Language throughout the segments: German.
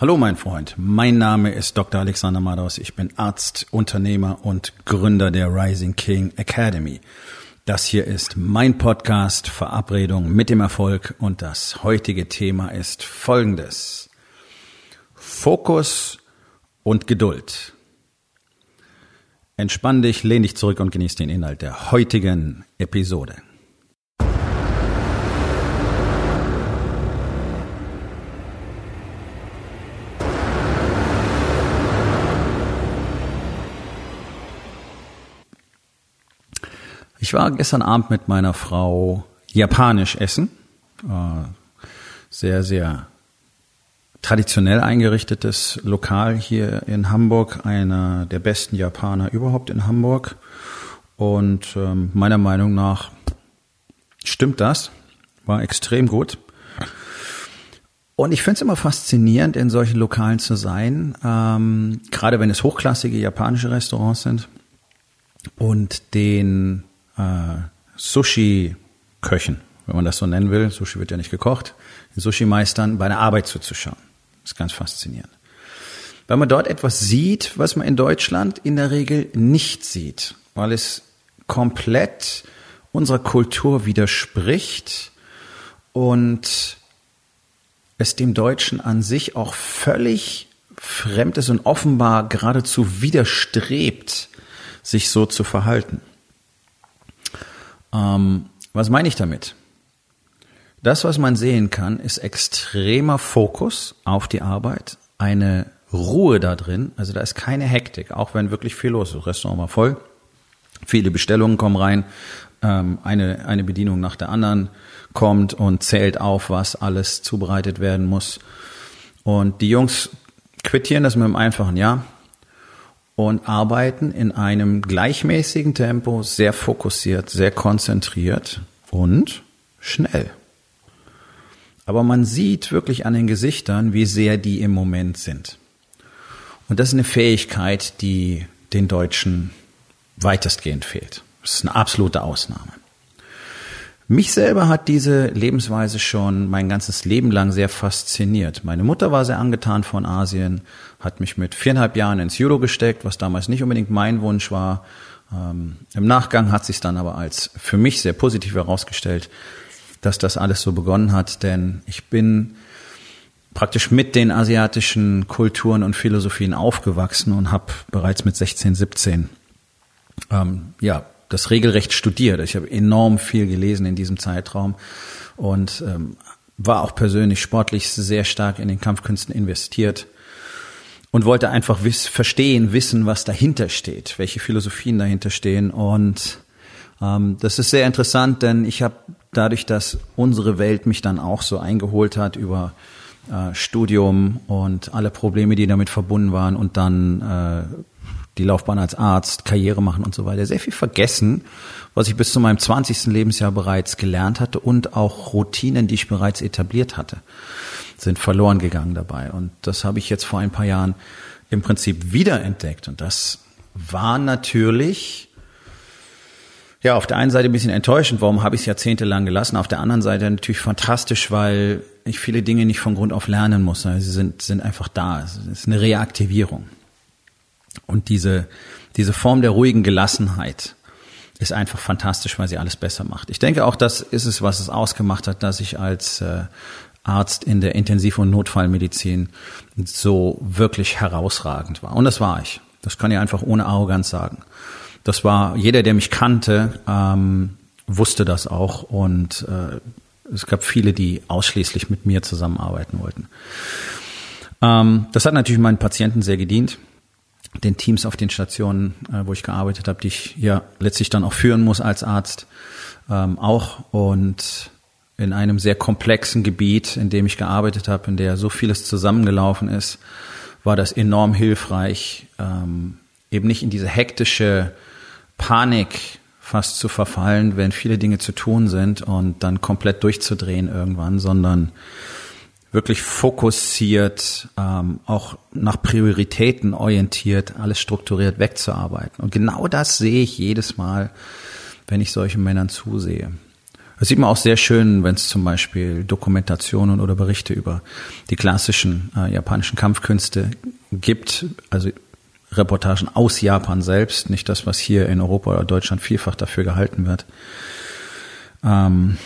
Hallo mein Freund, mein Name ist Dr. Alexander Madaus. Ich bin Arzt, Unternehmer und Gründer der Rising King Academy. Das hier ist mein Podcast Verabredung mit dem Erfolg und das heutige Thema ist folgendes. Fokus und Geduld. Entspann dich, lehn dich zurück und genieß den Inhalt der heutigen Episode. Ich war gestern Abend mit meiner Frau japanisch essen. Äh, sehr, sehr traditionell eingerichtetes Lokal hier in Hamburg. Einer der besten Japaner überhaupt in Hamburg. Und ähm, meiner Meinung nach stimmt das. War extrem gut. Und ich finde es immer faszinierend, in solchen Lokalen zu sein, ähm, gerade wenn es hochklassige japanische Restaurants sind und den äh, Sushi-Köchen, wenn man das so nennen will, Sushi wird ja nicht gekocht, den Sushi-Meistern bei der Arbeit zuzuschauen. Das ist ganz faszinierend. Weil man dort etwas sieht, was man in Deutschland in der Regel nicht sieht, weil es komplett unserer Kultur widerspricht und es dem Deutschen an sich auch völlig fremd ist und offenbar geradezu widerstrebt, sich so zu verhalten. Ähm, was meine ich damit? Das, was man sehen kann, ist extremer Fokus auf die Arbeit, eine Ruhe da drin, also da ist keine Hektik, auch wenn wirklich viel los ist. Restaurant war voll, viele Bestellungen kommen rein, ähm, eine, eine Bedienung nach der anderen kommt und zählt auf, was alles zubereitet werden muss. Und die Jungs quittieren das mit einem einfachen Ja und arbeiten in einem gleichmäßigen Tempo, sehr fokussiert, sehr konzentriert und schnell. Aber man sieht wirklich an den Gesichtern, wie sehr die im Moment sind. Und das ist eine Fähigkeit, die den Deutschen weitestgehend fehlt. Das ist eine absolute Ausnahme. Mich selber hat diese Lebensweise schon mein ganzes Leben lang sehr fasziniert. Meine Mutter war sehr angetan von Asien, hat mich mit viereinhalb Jahren ins Judo gesteckt, was damals nicht unbedingt mein Wunsch war. Ähm, Im Nachgang hat sich dann aber als für mich sehr positiv herausgestellt, dass das alles so begonnen hat, denn ich bin praktisch mit den asiatischen Kulturen und Philosophien aufgewachsen und habe bereits mit 16, 17 ähm, ja das regelrecht studiert. Ich habe enorm viel gelesen in diesem Zeitraum und ähm, war auch persönlich sportlich sehr stark in den Kampfkünsten investiert und wollte einfach wiss, verstehen, wissen, was dahinter steht, welche Philosophien dahinter stehen. Und ähm, das ist sehr interessant, denn ich habe dadurch, dass unsere Welt mich dann auch so eingeholt hat über äh, Studium und alle Probleme, die damit verbunden waren und dann äh, die Laufbahn als Arzt, Karriere machen und so weiter, sehr viel vergessen, was ich bis zu meinem 20. Lebensjahr bereits gelernt hatte und auch Routinen, die ich bereits etabliert hatte, sind verloren gegangen dabei. Und das habe ich jetzt vor ein paar Jahren im Prinzip wiederentdeckt. Und das war natürlich, ja, auf der einen Seite ein bisschen enttäuschend, warum habe ich es jahrzehntelang gelassen, auf der anderen Seite natürlich fantastisch, weil ich viele Dinge nicht von Grund auf lernen muss. Sie sind, sind einfach da. Es ist eine Reaktivierung. Und diese, diese Form der ruhigen Gelassenheit ist einfach fantastisch, weil sie alles besser macht. Ich denke auch, das ist es, was es ausgemacht hat, dass ich als äh, Arzt in der Intensiv- und Notfallmedizin so wirklich herausragend war. Und das war ich. Das kann ich einfach ohne Arroganz sagen. Das war jeder, der mich kannte, ähm, wusste das auch und äh, es gab viele, die ausschließlich mit mir zusammenarbeiten wollten. Ähm, das hat natürlich meinen Patienten sehr gedient den Teams auf den Stationen, äh, wo ich gearbeitet habe, die ich ja letztlich dann auch führen muss als Arzt, ähm, auch. Und in einem sehr komplexen Gebiet, in dem ich gearbeitet habe, in der so vieles zusammengelaufen ist, war das enorm hilfreich, ähm, eben nicht in diese hektische Panik fast zu verfallen, wenn viele Dinge zu tun sind und dann komplett durchzudrehen irgendwann, sondern wirklich fokussiert, ähm, auch nach Prioritäten orientiert, alles strukturiert wegzuarbeiten. Und genau das sehe ich jedes Mal, wenn ich solchen Männern zusehe. Das sieht man auch sehr schön, wenn es zum Beispiel Dokumentationen oder Berichte über die klassischen äh, japanischen Kampfkünste gibt. Also Reportagen aus Japan selbst, nicht das, was hier in Europa oder Deutschland vielfach dafür gehalten wird. Ähm,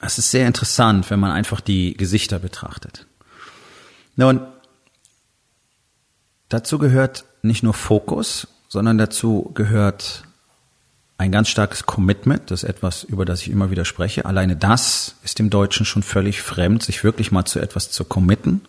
es ist sehr interessant, wenn man einfach die Gesichter betrachtet. Nun, dazu gehört nicht nur Fokus, sondern dazu gehört ein ganz starkes Commitment, das ist etwas, über das ich immer wieder spreche. Alleine das ist dem Deutschen schon völlig fremd, sich wirklich mal zu etwas zu committen.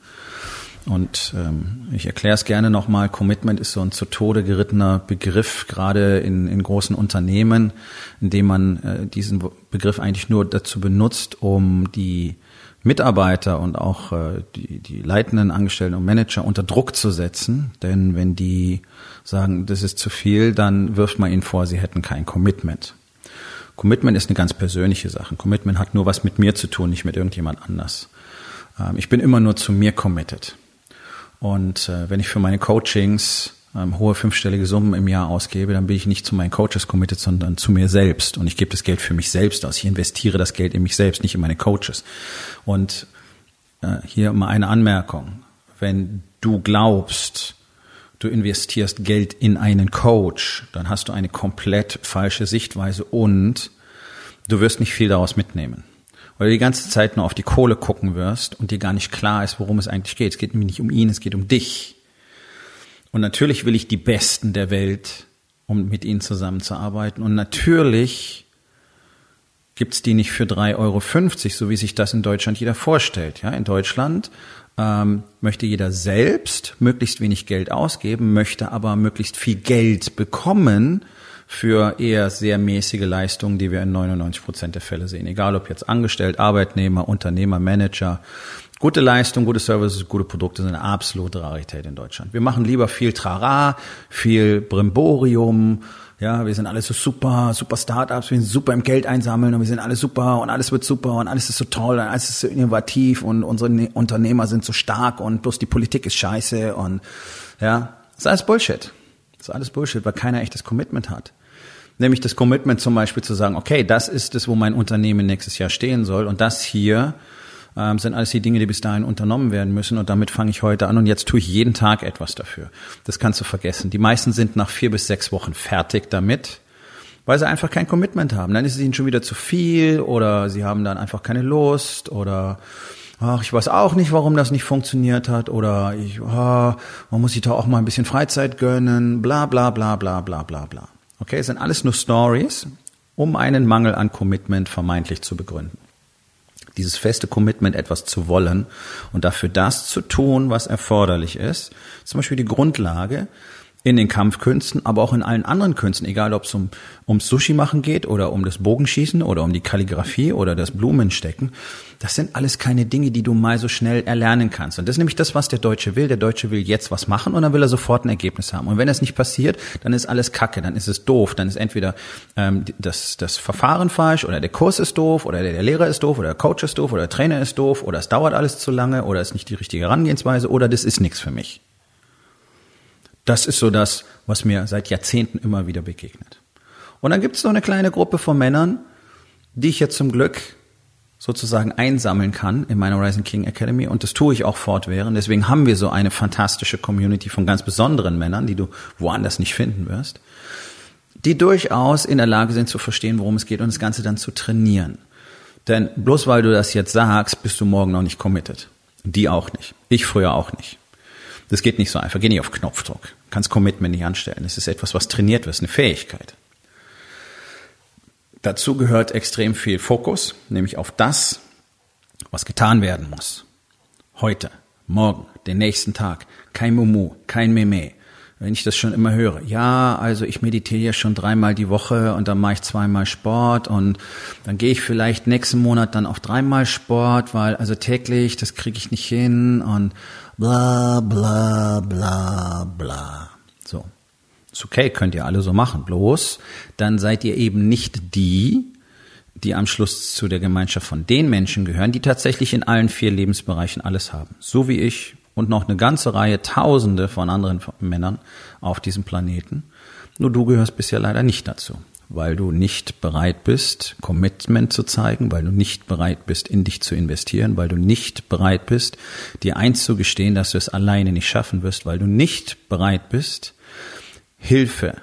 Und ähm, ich erkläre es gerne nochmal, Commitment ist so ein zu Tode gerittener Begriff, gerade in, in großen Unternehmen, in dem man äh, diesen Begriff eigentlich nur dazu benutzt, um die Mitarbeiter und auch äh, die, die leitenden Angestellten und Manager unter Druck zu setzen. Denn wenn die sagen, das ist zu viel, dann wirft man ihnen vor, sie hätten kein Commitment. Commitment ist eine ganz persönliche Sache. Commitment hat nur was mit mir zu tun, nicht mit irgendjemand anders. Ähm, ich bin immer nur zu mir committed. Und äh, wenn ich für meine Coachings ähm, hohe fünfstellige Summen im Jahr ausgebe, dann bin ich nicht zu meinen Coaches committed, sondern zu mir selbst. Und ich gebe das Geld für mich selbst aus. Ich investiere das Geld in mich selbst, nicht in meine Coaches. Und äh, hier mal eine Anmerkung. Wenn du glaubst, du investierst Geld in einen Coach, dann hast du eine komplett falsche Sichtweise und du wirst nicht viel daraus mitnehmen weil du die ganze Zeit nur auf die Kohle gucken wirst und dir gar nicht klar ist, worum es eigentlich geht. Es geht nämlich nicht um ihn, es geht um dich. Und natürlich will ich die Besten der Welt, um mit ihnen zusammenzuarbeiten. Und natürlich gibt's die nicht für 3,50 Euro, so wie sich das in Deutschland jeder vorstellt. Ja, in Deutschland ähm, möchte jeder selbst möglichst wenig Geld ausgeben, möchte aber möglichst viel Geld bekommen, für eher sehr mäßige Leistungen, die wir in 99 Prozent der Fälle sehen. Egal ob jetzt Angestellt, Arbeitnehmer, Unternehmer, Manager. Gute Leistung, gute Services, gute Produkte sind eine absolute Rarität in Deutschland. Wir machen lieber viel Trara, viel Brimborium, ja, wir sind alle so super, super Startups, wir sind super im Geld einsammeln und wir sind alle super und alles wird super und alles ist so toll und alles ist so innovativ und unsere ne-, Unternehmer sind so stark und bloß die Politik ist scheiße und ja, das ist alles Bullshit. Das ist alles Bullshit, weil keiner echtes Commitment hat. Nämlich das Commitment zum Beispiel zu sagen, okay, das ist es, wo mein Unternehmen nächstes Jahr stehen soll und das hier ähm, sind alles die Dinge, die bis dahin unternommen werden müssen und damit fange ich heute an und jetzt tue ich jeden Tag etwas dafür. Das kannst du vergessen. Die meisten sind nach vier bis sechs Wochen fertig damit, weil sie einfach kein Commitment haben. Dann ist es ihnen schon wieder zu viel oder sie haben dann einfach keine Lust oder ach, ich weiß auch nicht, warum das nicht funktioniert hat oder ich, oh, man muss sich da auch mal ein bisschen Freizeit gönnen, bla bla bla bla bla bla bla. Okay, es sind alles nur Stories, um einen Mangel an Commitment vermeintlich zu begründen. Dieses feste Commitment, etwas zu wollen und dafür das zu tun, was erforderlich ist, zum Beispiel die Grundlage, in den Kampfkünsten, aber auch in allen anderen Künsten, egal ob es um, ums Sushi machen geht oder um das Bogenschießen oder um die Kalligrafie oder das Blumenstecken. Das sind alles keine Dinge, die du mal so schnell erlernen kannst. Und das ist nämlich das, was der Deutsche will. Der Deutsche will jetzt was machen und dann will er sofort ein Ergebnis haben. Und wenn das nicht passiert, dann ist alles Kacke, dann ist es doof, dann ist entweder ähm, das, das Verfahren falsch oder der Kurs ist doof oder der, der Lehrer ist doof oder der Coach ist doof oder der Trainer ist doof oder es dauert alles zu lange oder es ist nicht die richtige Herangehensweise oder das ist nichts für mich. Das ist so das, was mir seit Jahrzehnten immer wieder begegnet. Und dann gibt es noch eine kleine Gruppe von Männern, die ich jetzt zum Glück sozusagen einsammeln kann in meiner Rising King Academy und das tue ich auch fortwährend. Deswegen haben wir so eine fantastische Community von ganz besonderen Männern, die du woanders nicht finden wirst, die durchaus in der Lage sind zu verstehen, worum es geht und das Ganze dann zu trainieren. Denn bloß weil du das jetzt sagst, bist du morgen noch nicht committed. Die auch nicht. Ich früher auch nicht. Das geht nicht so einfach. Geh nicht auf Knopfdruck. Kannst Commitment nicht anstellen. Es ist etwas, was trainiert wird, eine Fähigkeit. Dazu gehört extrem viel Fokus, nämlich auf das, was getan werden muss. Heute, morgen, den nächsten Tag. Kein Mumu, kein Meme. Wenn ich das schon immer höre, ja, also ich meditiere schon dreimal die Woche und dann mache ich zweimal Sport und dann gehe ich vielleicht nächsten Monat dann auf dreimal Sport, weil also täglich, das kriege ich nicht hin und bla bla bla bla. So. Ist okay, könnt ihr alle so machen. Bloß, dann seid ihr eben nicht die, die am Schluss zu der Gemeinschaft von den Menschen gehören, die tatsächlich in allen vier Lebensbereichen alles haben. So wie ich und noch eine ganze Reihe Tausende von anderen Männern auf diesem Planeten. Nur du gehörst bisher leider nicht dazu. weil du nicht bereit bist, Commitment zu zeigen, weil du nicht bereit bist, in dich zu investieren, weil du nicht bereit bist, dir einzugestehen, dass du es alleine nicht schaffen wirst, weil du nicht bereit bist, Hilfe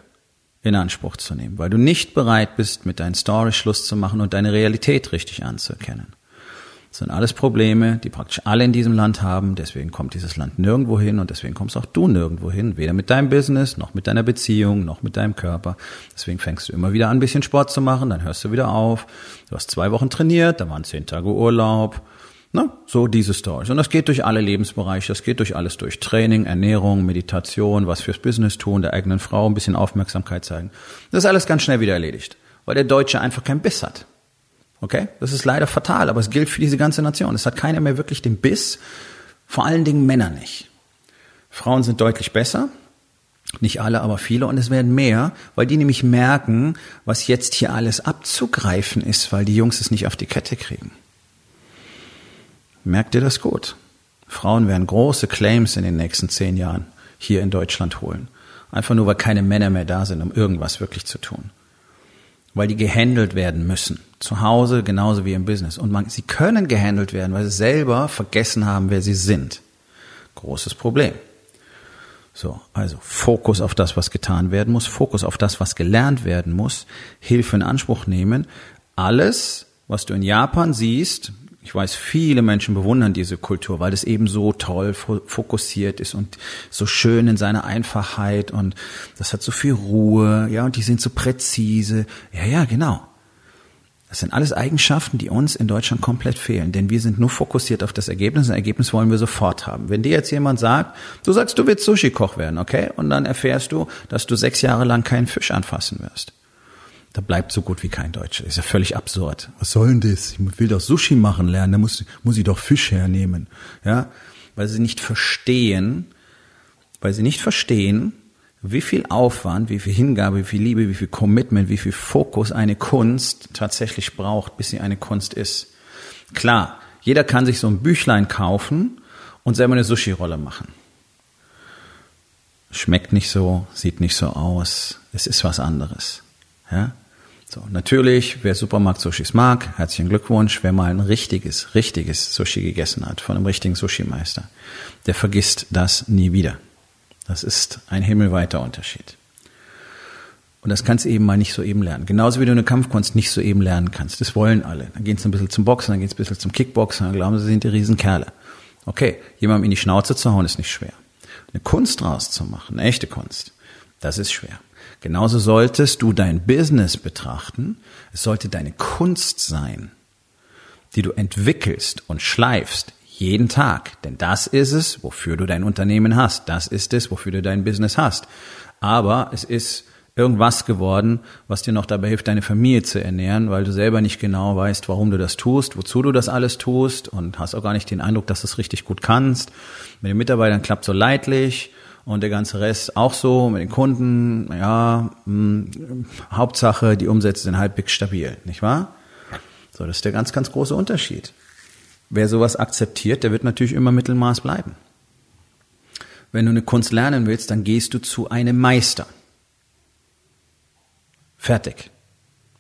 in Anspruch zu nehmen, weil du nicht bereit bist, mit deinen Story Schluss zu machen und deine Realität richtig anzuerkennen. Das sind alles Probleme, die praktisch alle in diesem Land haben. Deswegen kommt dieses Land nirgendwo hin und deswegen kommst auch du nirgendwo hin. Weder mit deinem Business, noch mit deiner Beziehung, noch mit deinem Körper. Deswegen fängst du immer wieder an, ein bisschen Sport zu machen, dann hörst du wieder auf. Du hast zwei Wochen trainiert, da waren zehn Tage Urlaub. Na, so diese Stories. Und das geht durch alle Lebensbereiche, das geht durch alles durch. Training, Ernährung, Meditation, was fürs Business tun, der eigenen Frau ein bisschen Aufmerksamkeit zeigen. Das ist alles ganz schnell wieder erledigt, weil der Deutsche einfach keinen Biss hat. Okay? Das ist leider fatal, aber es gilt für diese ganze Nation. Es hat keiner mehr wirklich den Biss, vor allen Dingen Männer nicht. Frauen sind deutlich besser, nicht alle, aber viele, und es werden mehr, weil die nämlich merken, was jetzt hier alles abzugreifen ist, weil die Jungs es nicht auf die Kette kriegen. Merkt ihr das gut? Frauen werden große Claims in den nächsten zehn Jahren hier in Deutschland holen. Einfach nur, weil keine Männer mehr da sind, um irgendwas wirklich zu tun weil die gehandelt werden müssen. Zu Hause genauso wie im Business. Und man, sie können gehandelt werden, weil sie selber vergessen haben, wer sie sind. Großes Problem. So, also Fokus auf das, was getan werden muss, Fokus auf das, was gelernt werden muss, Hilfe in Anspruch nehmen. Alles, was du in Japan siehst, ich weiß, viele Menschen bewundern diese Kultur, weil das eben so toll fokussiert ist und so schön in seiner Einfachheit und das hat so viel Ruhe, ja, und die sind so präzise. Ja, ja, genau. Das sind alles Eigenschaften, die uns in Deutschland komplett fehlen, denn wir sind nur fokussiert auf das Ergebnis. Ein Ergebnis wollen wir sofort haben. Wenn dir jetzt jemand sagt, du sagst, du willst Sushi-Koch werden, okay? Und dann erfährst du, dass du sechs Jahre lang keinen Fisch anfassen wirst. Da bleibt so gut wie kein Deutscher. Ist ja völlig absurd. Was soll denn das? Ich will doch Sushi machen lernen, da muss, muss ich doch Fisch hernehmen. Ja? Weil sie nicht verstehen, weil sie nicht verstehen, wie viel Aufwand, wie viel Hingabe, wie viel Liebe, wie viel Commitment, wie viel Fokus eine Kunst tatsächlich braucht, bis sie eine Kunst ist. Klar, jeder kann sich so ein Büchlein kaufen und selber eine Sushi-Rolle machen. Schmeckt nicht so, sieht nicht so aus, es ist was anderes. Ja? So, natürlich, wer Supermarkt-Sushis mag, herzlichen Glückwunsch. Wer mal ein richtiges, richtiges Sushi gegessen hat von einem richtigen Sushi-Meister, der vergisst das nie wieder. Das ist ein himmelweiter Unterschied. Und das kannst du eben mal nicht so eben lernen. Genauso wie du eine Kampfkunst nicht so eben lernen kannst. Das wollen alle. Dann gehen sie ein bisschen zum Boxen, dann gehen sie ein bisschen zum Kickboxen, dann glauben sie, sie sind die Riesenkerle. Okay, jemandem in die Schnauze zu hauen ist nicht schwer. Eine Kunst draus zu machen, eine echte Kunst, das ist schwer. Genauso solltest du dein Business betrachten. Es sollte deine Kunst sein, die du entwickelst und schleifst jeden Tag. Denn das ist es, wofür du dein Unternehmen hast. Das ist es, wofür du dein Business hast. Aber es ist irgendwas geworden, was dir noch dabei hilft, deine Familie zu ernähren, weil du selber nicht genau weißt, warum du das tust, wozu du das alles tust und hast auch gar nicht den Eindruck, dass du es richtig gut kannst. Mit den Mitarbeitern klappt so leidlich und der ganze Rest auch so mit den Kunden. Ja, mh, hm, Hauptsache, die Umsätze sind halbwegs stabil, nicht wahr? So, das ist der ganz, ganz große Unterschied. Wer sowas akzeptiert, der wird natürlich immer Mittelmaß bleiben. Wenn du eine Kunst lernen willst, dann gehst du zu einem Meister. Fertig.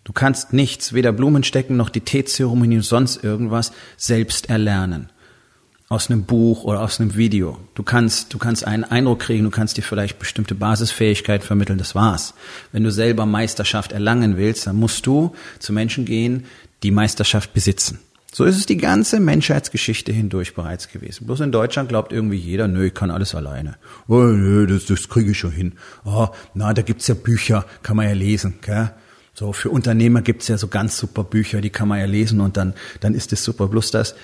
Du kannst nichts, weder Blumen stecken noch die Teezeremonie sonst irgendwas selbst erlernen aus einem Buch oder aus einem Video. Du kannst, du kannst einen Eindruck kriegen, du kannst dir vielleicht bestimmte Basisfähigkeit vermitteln, das war's. Wenn du selber Meisterschaft erlangen willst, dann musst du zu Menschen gehen, die Meisterschaft besitzen. So ist es die ganze Menschheitsgeschichte hindurch bereits gewesen. Bloß in Deutschland glaubt irgendwie jeder, nö, ich kann alles alleine. Oh, nö, das, das kriege ich schon hin. Oh, na, da gibt's ja Bücher, kann man ja lesen, gell? So, für Unternehmer gibt's ja so ganz super Bücher, die kann man ja lesen und dann, dann ist es super. Bloß das,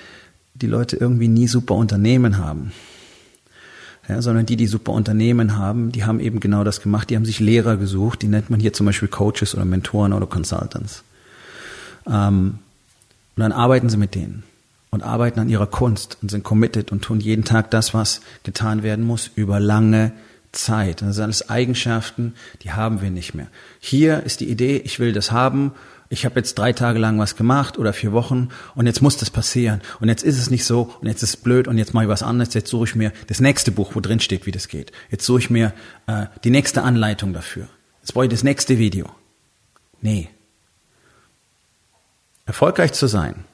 die Leute irgendwie nie super Unternehmen haben. Ja, sondern die, die super Unternehmen haben, die haben eben genau das gemacht. Die haben sich Lehrer gesucht, die nennt man hier zum Beispiel Coaches oder Mentoren oder Consultants. Ähm, und dann arbeiten sie mit denen und arbeiten an ihrer Kunst und sind committed und tun jeden Tag das, was getan werden muss, über lange Zeit. Das sind alles Eigenschaften, die haben wir nicht mehr. Hier ist die Idee, ich will das haben ich habe jetzt drei Tage lang was gemacht oder vier Wochen und jetzt muss das passieren und jetzt ist es nicht so und jetzt ist es blöd und jetzt mache ich was anderes, jetzt suche ich mir das nächste Buch, wo drin steht, wie das geht. Jetzt suche ich mir äh, die nächste Anleitung dafür. Jetzt brauche ich das nächste Video. Nee. Erfolgreich zu sein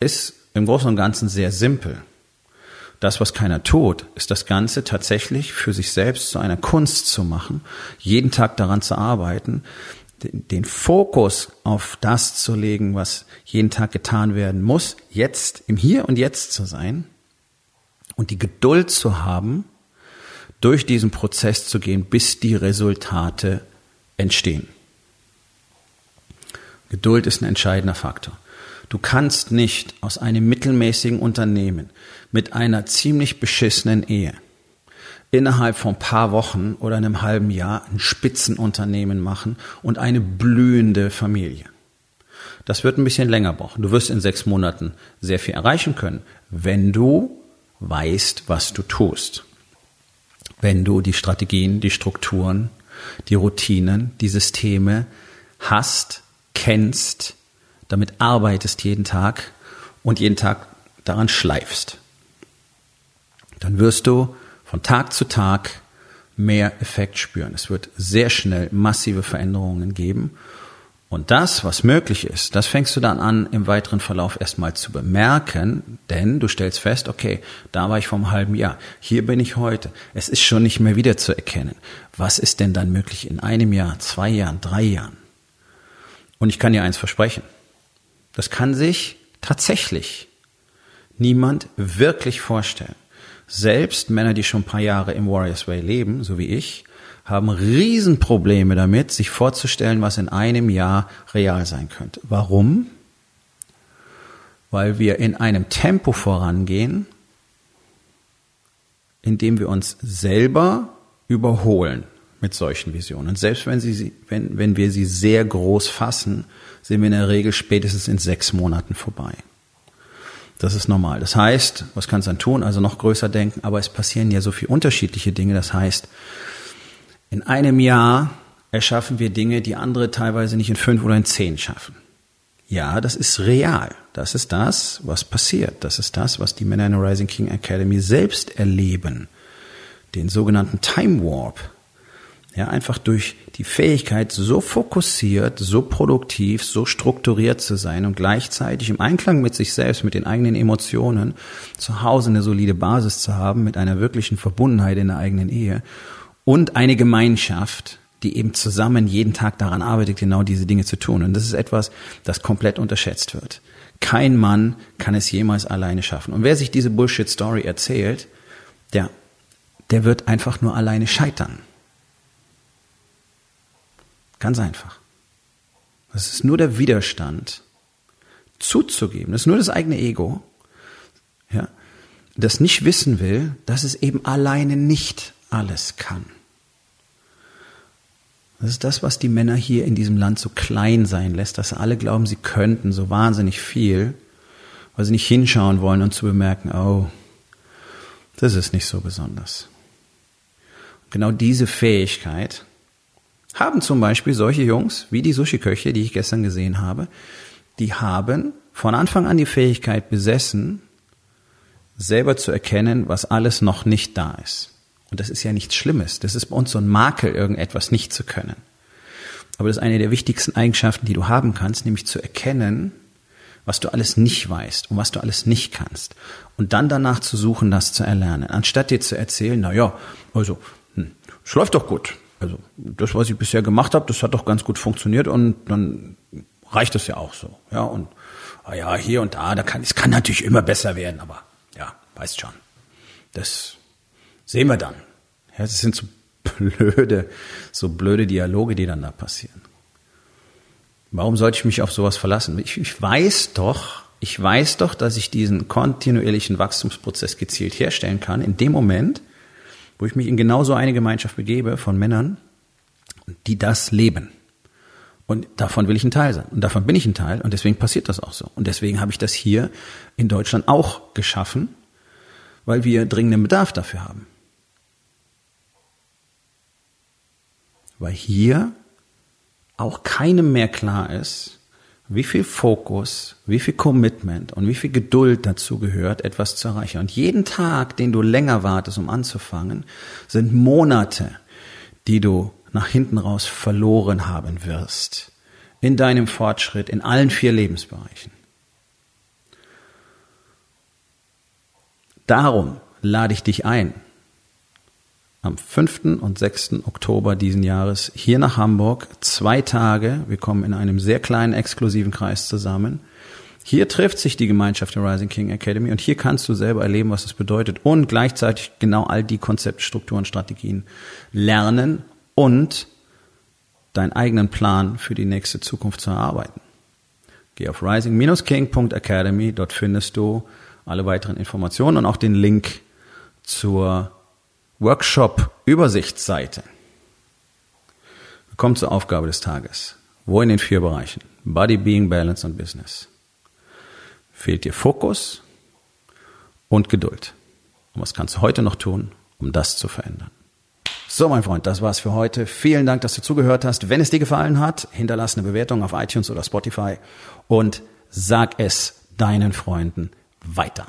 ist im Großen und Ganzen sehr simpel. Das, was keiner tut, ist das Ganze tatsächlich für sich selbst zu einer Kunst zu machen, jeden Tag daran zu arbeiten, den Fokus auf das zu legen, was jeden Tag getan werden muss, jetzt im Hier und Jetzt zu sein und die Geduld zu haben, durch diesen Prozess zu gehen, bis die Resultate entstehen. Geduld ist ein entscheidender Faktor. Du kannst nicht aus einem mittelmäßigen Unternehmen mit einer ziemlich beschissenen Ehe innerhalb von ein paar Wochen oder einem halben Jahr ein Spitzenunternehmen machen und eine blühende Familie. Das wird ein bisschen länger brauchen. Du wirst in sechs Monaten sehr viel erreichen können, wenn du weißt, was du tust. Wenn du die Strategien, die Strukturen, die Routinen, die Systeme hast, kennst, damit arbeitest jeden Tag und jeden Tag daran schleifst. Dann wirst du von Tag zu Tag mehr Effekt spüren. Es wird sehr schnell massive Veränderungen geben. Und das, was möglich ist, das fängst du dann an, im weiteren Verlauf erstmal zu bemerken, denn du stellst fest, okay, da war ich vor einem halben Jahr, hier bin ich heute. Es ist schon nicht mehr wieder zu erkennen. Was ist denn dann möglich in einem Jahr, zwei Jahren, drei Jahren? Und ich kann dir eins versprechen. Das kann sich tatsächlich niemand wirklich vorstellen. Selbst Männer, die schon ein paar Jahre im Warriors Way leben, so wie ich, haben Riesenprobleme damit, sich vorzustellen, was in einem Jahr real sein könnte. Warum? Weil wir in einem Tempo vorangehen, in dem wir uns selber überholen mit solchen Visionen. Und selbst wenn, sie, wenn, wenn wir sie sehr groß fassen, sind wir in der Regel spätestens in sechs Monaten vorbei. Das ist normal. Das heißt, was kannst du dann tun? Also noch größer denken, aber es passieren ja so viele unterschiedliche Dinge. Das heißt, in einem Jahr erschaffen wir Dinge, die andere teilweise nicht in fünf oder in zehn schaffen. Ja, das ist real. Das ist das, was passiert. Das ist das, was die Männer in der Rising King Academy selbst erleben. Den sogenannten Time Warp. Ja, einfach durch die Fähigkeit, so fokussiert, so produktiv, so strukturiert zu sein und gleichzeitig im Einklang mit sich selbst, mit den eigenen Emotionen, zu Hause eine solide Basis zu haben, mit einer wirklichen Verbundenheit in der eigenen Ehe und eine Gemeinschaft, die eben zusammen jeden Tag daran arbeitet, genau diese Dinge zu tun. Und das ist etwas, das komplett unterschätzt wird. Kein Mann kann es jemals alleine schaffen. Und wer sich diese Bullshit-Story erzählt, der, der wird einfach nur alleine scheitern. Ganz einfach. Das ist nur der Widerstand, zuzugeben. Das ist nur das eigene Ego, ja, das nicht wissen will, dass es eben alleine nicht alles kann. Das ist das, was die Männer hier in diesem Land so klein sein lässt, dass alle glauben, sie könnten so wahnsinnig viel, weil sie nicht hinschauen wollen und zu bemerken, oh, das ist nicht so besonders. genau diese Fähigkeit haben zum Beispiel solche Jungs wie die Sushi-Köche, die ich gestern gesehen habe, die haben von Anfang an die Fähigkeit besessen, selber zu erkennen, was alles noch nicht da ist. Und das ist ja nichts Schlimmes. Das ist bei uns so ein Makel, irgendetwas nicht zu können. Aber das ist eine der wichtigsten Eigenschaften, die du haben kannst, nämlich zu erkennen, was du alles nicht weißt und was du alles nicht kannst. Und dann danach zu suchen, das zu erlernen. Anstatt dir zu erzählen, na ja, also, hm, es läuft doch gut also das, was ich bisher gemacht habe, das hat doch ganz gut funktioniert und dann reicht das ja auch so. Ja, und ah ja, hier und da, da kann, es kann natürlich immer besser werden, aber ja, weißt schon. Das sehen wir dann. Ja, das sind so blöde, so blöde Dialoge, die dann da passieren. Warum sollte ich mich auf sowas verlassen? Ich, ich weiß doch, ich weiß doch, dass ich diesen kontinuierlichen Wachstumsprozess gezielt herstellen kann, in dem Moment, wo ich mich in genau so eine Gemeinschaft begebe von Männern, die das leben. Und davon will ich ein Teil sein. Und davon bin ich ein Teil. Und deswegen passiert das auch so. Und deswegen habe ich das hier in Deutschland auch geschaffen, weil wir dringenden Bedarf dafür haben. Weil hier auch keinem mehr klar ist, wie viel Fokus, wie viel Commitment und wie viel Geduld dazu gehört, etwas zu erreichen. Und jeden Tag, den du länger wartest, um anzufangen, sind Monate, die du nach hinten raus verloren haben wirst, in deinem Fortschritt in allen vier Lebensbereichen. Darum lade ich dich ein, am 5. und 6. Oktober diesen Jahres hier nach Hamburg. Zwei Tage. Wir kommen in einem sehr kleinen, exklusiven Kreis zusammen. Hier trifft sich die Gemeinschaft der Rising King Academy und hier kannst du selber erleben, was es bedeutet und gleichzeitig genau all die Konzepte, Strukturen, Strategien lernen und deinen eigenen Plan für die nächste Zukunft zu erarbeiten. Geh auf rising-king.academy, dort findest du alle weiteren Informationen und auch den Link zur Workshop-Übersichtsseite. Wir kommen zur Aufgabe des Tages. Wo in den vier Bereichen? Body, Being, Balance und Business. Fehlt dir Fokus und Geduld. Und was kannst du heute noch tun, um das zu verändern? So, mein Freund, das war's für heute. Vielen Dank, dass du zugehört hast. Wenn es dir gefallen hat, hinterlass eine Bewertung auf iTunes oder Spotify und sag es deinen Freunden weiter.